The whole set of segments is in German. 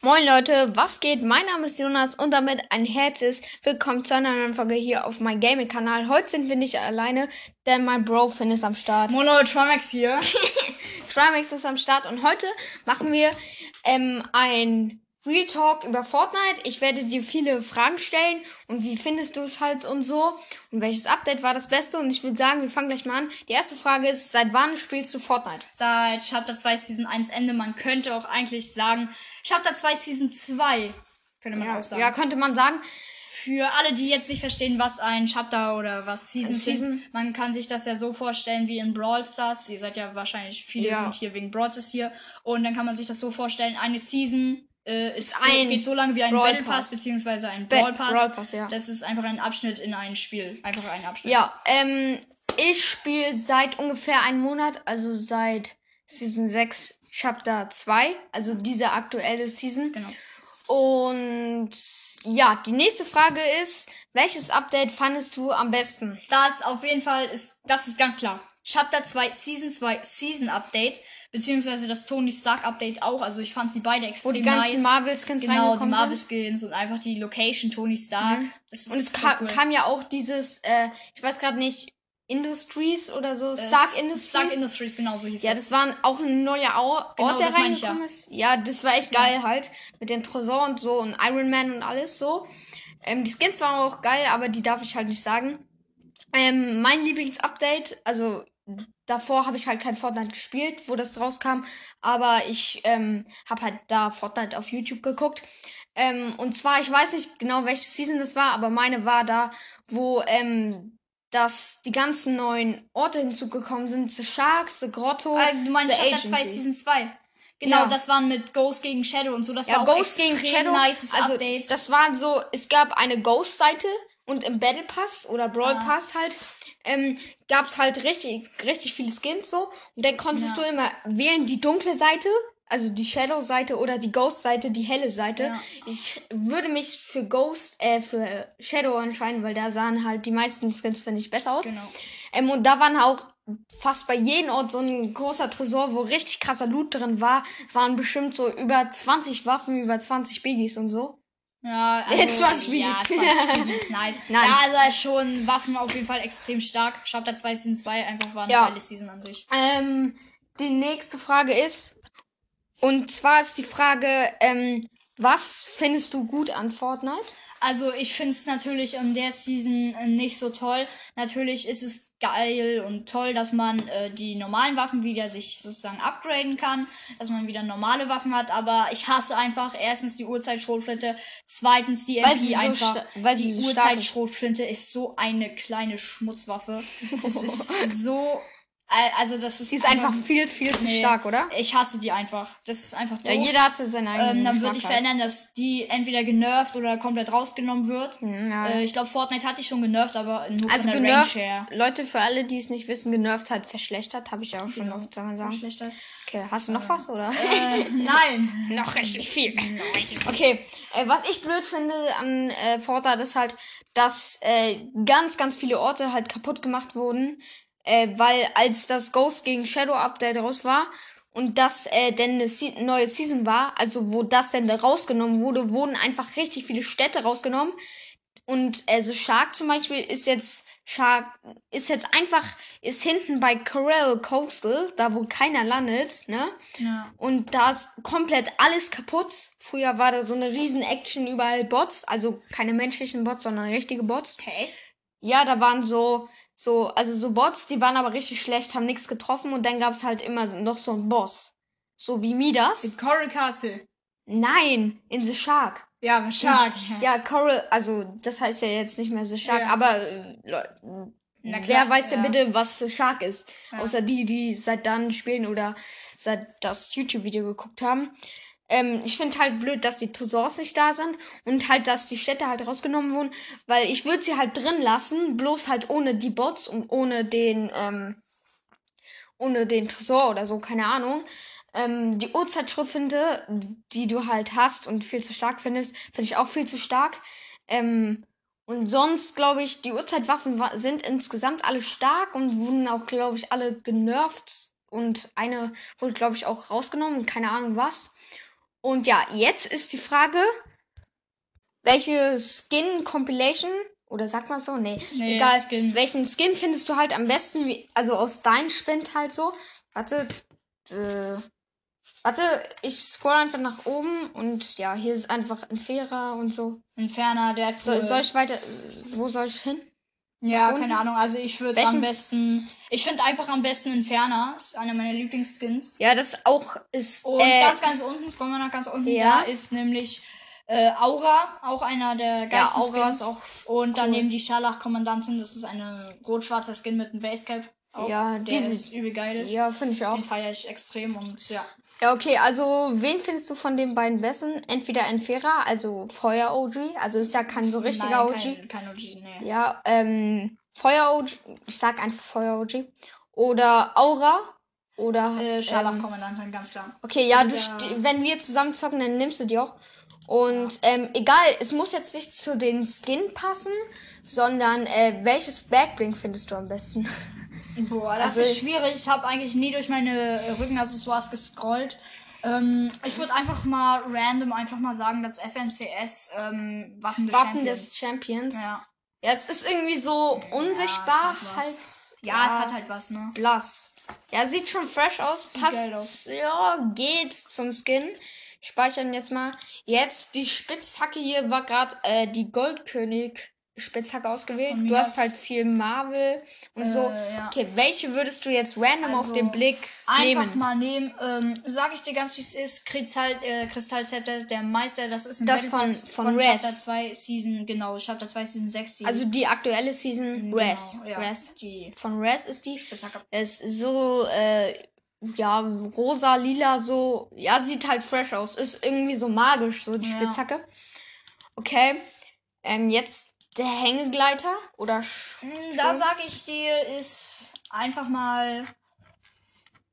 Moin Leute, was geht? Mein Name ist Jonas und damit ein herzliches Willkommen zu einer neuen Folge hier auf meinem Gaming-Kanal. Heute sind wir nicht alleine, denn mein Bro Finn ist am Start. Moin Leute, Trimax hier. Trimax ist am Start und heute machen wir ähm, ein Real Talk über Fortnite. Ich werde dir viele Fragen stellen und wie findest du es halt und so und welches Update war das Beste und ich würde sagen, wir fangen gleich mal an. Die erste Frage ist, seit wann spielst du Fortnite? Seit Chapter 2 Season 1 Ende. Man könnte auch eigentlich sagen, Chapter 2 Season 2, könnte man Ja, auch sagen. ja, könnte man sagen. Für alle, die jetzt nicht verstehen, was ein Chapter oder was Season, Season. ist, man kann sich das ja so vorstellen wie in Brawl Stars. Ihr seid ja wahrscheinlich, viele Ja. sind hier wegen Brawl Stars hier. Und dann kann man sich das so vorstellen, eine Season äh, ist so, Ein geht so lange wie ein Brawl Battle Pass, Pass. beziehungsweise ein Brawl Pass. Brawl Pass, ja. Das ist einfach ein Abschnitt in ein Spiel. Einfach ein Abschnitt. Ja, ähm, ich spiele seit ungefähr einem Monat, also seit Season 6, Chapter 2, also diese aktuelle Season. Genau. Und ja, die nächste Frage ist, welches Update fandest du am besten? Das auf jeden Fall ist, das ist ganz klar. Chapter 2, Season 2, Season Update, beziehungsweise das Tony Stark Update auch. Also ich fand sie beide Wo extrem die ganzen nice. Marvel-Skins Genau, die Marvel? Skins und einfach die Location Tony Stark. Das ist Und es kam, cool. kam ja auch dieses, äh, ich weiß gerade nicht, Industries oder so, Äh, Stark Industries. Stark Industries, genau so hieß Ja, das. war auch ein neuer Ort, Genau, der reingekommen ist. Ja, das war echt geil halt. Mit dem Tresor und so und Iron Man und alles so. Ähm, die Skins waren auch geil, aber die darf ich halt nicht sagen. Ähm, mein Lieblingsupdate, also davor habe ich halt kein Fortnite gespielt, wo das rauskam, aber ich ähm, habe halt da Fortnite auf YouTube geguckt. Ähm, und zwar, ich weiß nicht genau, welche Season das war, aber meine war da, wo ähm, dass die ganzen neuen Orte hinzugekommen sind. The Sharks, The Grotto, Äh, du meinst The Chapter 2, Agency. Season 2. Genau, Ja. das waren mit Ghost gegen Shadow und so. Das Ja, war auch Ghost gegen extrem Shadow. nices also, Update. das war so, es gab eine Ghost-Seite und im Battle Pass oder Brawl Ah. Pass halt, ähm, gab es halt richtig, richtig viele Skins so. Und dann konntest Ja. du immer wählen die dunkle Seite, also die Shadow-Seite oder die Ghost-Seite, die helle Seite. Ja. Ich würde mich für Ghost, äh, für Shadow entscheiden, weil da sahen halt die meisten Skins, finde ich, besser aus. genau. Ähm, und da waren auch fast bei jedem Ort so ein großer Tresor, wo richtig krasser Loot drin war. Es waren bestimmt so über 20 Waffen, über 20 Biggies und so. Ja, also, 20 ja, Biggies. 20 Biggies, nice. Nein. Ja, also schon Waffen auf jeden Fall extrem stark. Chapter 2, Season 2 einfach war eine Ja. geile Season an sich. Ähm, die nächste Frage ist, und zwar ist die Frage, ähm, was findest du gut an Fortnite? Also ich finde es natürlich in der Season nicht so toll. Natürlich ist es geil und toll, dass man äh, die normalen Waffen wieder sich sozusagen upgraden kann, dass man wieder normale Waffen hat, aber ich hasse einfach erstens die Uhrzeitschrotflinte, zweitens die Weil MP sie so einfach. sta- weil sie die so. Uhrzeitschrotflinte ist so eine kleine Schmutzwaffe. Das ist so also das ist Sie ist einfach viel, viel zu Nee. stark, oder? ich hasse die einfach. Das ist einfach doof. Ja, jeder hat so seinen eigenen ähm, dann würde ich halt. verändern, dass die entweder genervt oder komplett rausgenommen wird. Ja. Äh, ich glaube, Fortnite hatte ich schon genervt, aber nur also von der genervt, Range her. Leute, für alle, die es nicht wissen, genervt halt verschlechtert, habe ich ja auch schon Genau. oft sagen. Schlechter. Okay, hast du noch was, oder? Äh, nein. noch richtig viel. Okay, äh, was ich blöd finde an äh, Fortnite ist halt, dass äh, ganz, ganz viele Orte halt kaputt gemacht wurden, äh, weil als das Ghost gegen Shadow Update raus war und das äh, denn eine Se neue Season war, also wo das denn rausgenommen wurde, wurden einfach richtig viele Städte rausgenommen und äh, so Shark zum Beispiel ist jetzt Shark ist jetzt einfach ist hinten bei Coral Coastal, da wo keiner landet, ne? Ja. Und da ist komplett alles kaputt. Früher war da so eine riesen Action, überall Bots. Also keine menschlichen Bots, sondern richtige Bots. Echt? Ja, da waren so, so, also so Bots, die waren aber richtig schlecht, haben nichts getroffen. Und dann gab's halt immer noch so einen Boss. So wie Midas. Coral Castle. Nein, in The Shark. Ja, aber stark. Ja, Coral, also das heißt ja jetzt nicht mehr The Shark, Ja. aber äh, Na wer klar, weiß denn ja. bitte, was The Shark ist? Ja. Außer die, die seit dann spielen oder seit das YouTube-Video geguckt haben. Ähm, ich finde halt blöd, dass die Tresors nicht da sind und halt, dass die Städte halt rausgenommen wurden, weil ich würde sie halt drin lassen, bloß halt ohne die Bots und ohne den, ähm, ohne den Tresor oder so, keine Ahnung. Ähm, die Uhrzeitschrifte, die du halt hast und viel zu stark findest, finde ich auch viel zu stark. Ähm, und sonst glaube ich, die Uhrzeitwaffen wa- sind insgesamt alle stark und wurden auch, glaube ich, alle genervt. Und eine wurde, glaube ich, auch rausgenommen, keine Ahnung was. Und ja, jetzt ist die Frage, welche Skin Compilation oder sagt man so? Nee, Nee, egal. Skin. Welchen Skin findest du halt am besten, wie, also aus deinem Spind halt so? Warte, äh, warte, ich scroll einfach nach oben und ja, hier ist einfach ein Fairer und so. Ein ferner, der hat So, soll ich weiter, wo soll ich hin? Ja, Und? keine Ahnung. Also ich würde am besten. Ich finde einfach am besten Inferna. Ist einer meiner Lieblingsskins. Ja, das auch ist, Und äh, ganz, ganz unten, scrollen wir nach ganz unten, Ja. da ist nämlich äh, Aura, auch einer der ja, geilsten Aura Skins. ist auch, Und cool. daneben die Scharlach-Kommandantin, das ist eine rot-schwarzer Skin mit einem Basecap. Auch. Ja, der die- ist übel geil. ja, finde ich auch. Den feiere ich extrem und ja. Ja, okay, also wen findest du von den beiden besten? Entweder Enfera, also Feuer OG, also ist ja kein so richtiger Nein, OG. Kein, kein OG, nee. Ja, ähm, Feuer OG, ich sag einfach Feuer OG. Oder Aura. Oder. Äh, ähm, Scharlach-Kommandantin, ganz klar. okay, ja, du, Oder- st- wenn wir zusammen zocken, dann nimmst du die auch. Und ähm, egal, es muss jetzt nicht zu den Skin passen, sondern äh, welches Backbling findest du am besten? Boah, das Also- ist schwierig. Ich habe eigentlich nie durch meine äh, Rückenaccessoires gescrollt. Ähm, ich würde einfach mal random einfach mal sagen, dass FNCS ähm, Wappen des Wappen Champions. des Champions. Ja. Ja, es ist irgendwie so unsichtbar hat halt. was. Ja, es hat halt was, ne? blass. Ja, sieht schon fresh aus. Passt. geil aus. Ja, geht zum Skin. Speichern jetzt mal. Jetzt die Spitzhacke hier war gerade äh, die Goldkönig Spitzhacke ausgewählt. Von Du hast halt viel Marvel und Äh, so. ja. Okay, welche würdest du jetzt random auf Also, den Blick Einfach nehmen? mal nehmen. Ähm, sag ich dir ganz, wie es ist. Kristall, äh, Kristallzepter, der Meister, das ist ein Das Battle von- Pass von Res. Chapter 2 Season, genau, Chapter 2 Season 6. Die, Also die aktuelle Season genau, Res. ja, Res. Die Von Res ist die. Spitzhacke. Es ist so, äh, ja, rosa, lila, so. Ja, sieht halt fresh aus. Ist irgendwie so magisch, so die Ja. Spitzhacke. Okay. Ähm, jetzt der Hängegleiter. Oder. Mm, Da schon? sag ich dir, ist einfach mal.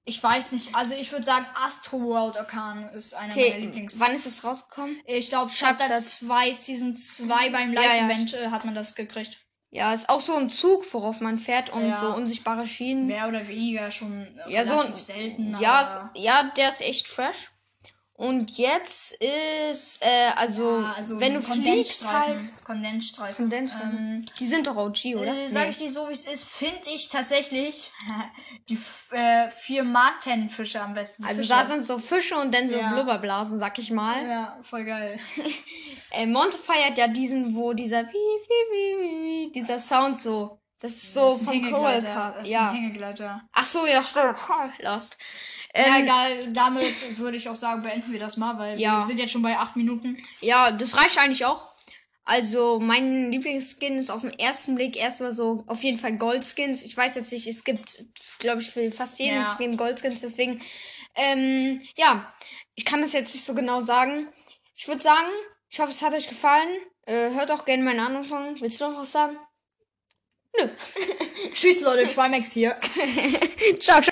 Ich weiß nicht, also ich würde sagen, Astro World Arcan ist einer meiner Okay, Lieblings. wann ist es rausgekommen? Ich glaube, Chapter Chapter 2, Season 2 beim Ja, ja, Live-Event äh, hat man das gekriegt. Ja, ist auch so ein Zug, worauf man fährt und Ja. so unsichtbare Schienen. Mehr oder weniger schon äh, ja, so ein, selten. ja, es- ja, der ist echt fresh. Und jetzt ist, äh, also, ja, also wenn du fliegst halt. Kondensstreifen. Kondensstreifen. Ähm, Die sind doch OG, oder? äh, sag Nee. ich dir so, wie es ist, finde ich tatsächlich die äh, vier Martenfische am besten. Also Fische. da sind so Fische und dann so Ja. Blubberblasen, sag ich mal. Ja, voll geil. Äh, Monte feiert ja diesen, wo dieser wie, wie, wie, wie, wie, dieser Sound so. Das ist so Das ist ein vom Coral. Car. Ja. ein Hängegleiter. Ach so, ja, stimmt. Lost. ja, Ähm, egal. Damit würde ich auch sagen, beenden wir das mal, weil Ja. wir sind jetzt schon bei acht Minuten. ja, das reicht eigentlich auch. Also, mein Lieblingsskin ist auf den ersten Blick erstmal so auf jeden Fall Goldskins. Ich weiß jetzt nicht, es gibt, glaube ich, für fast jeden Ja. Skin Goldskins, deswegen, ähm, ja, ich kann das jetzt nicht so genau sagen. Ich würde sagen, ich hoffe, es hat euch gefallen. Äh, hört auch gerne meinen Anfang. Willst du noch was sagen? Nö. Tschüss, Leute. Trimax hier. ciao, ciao.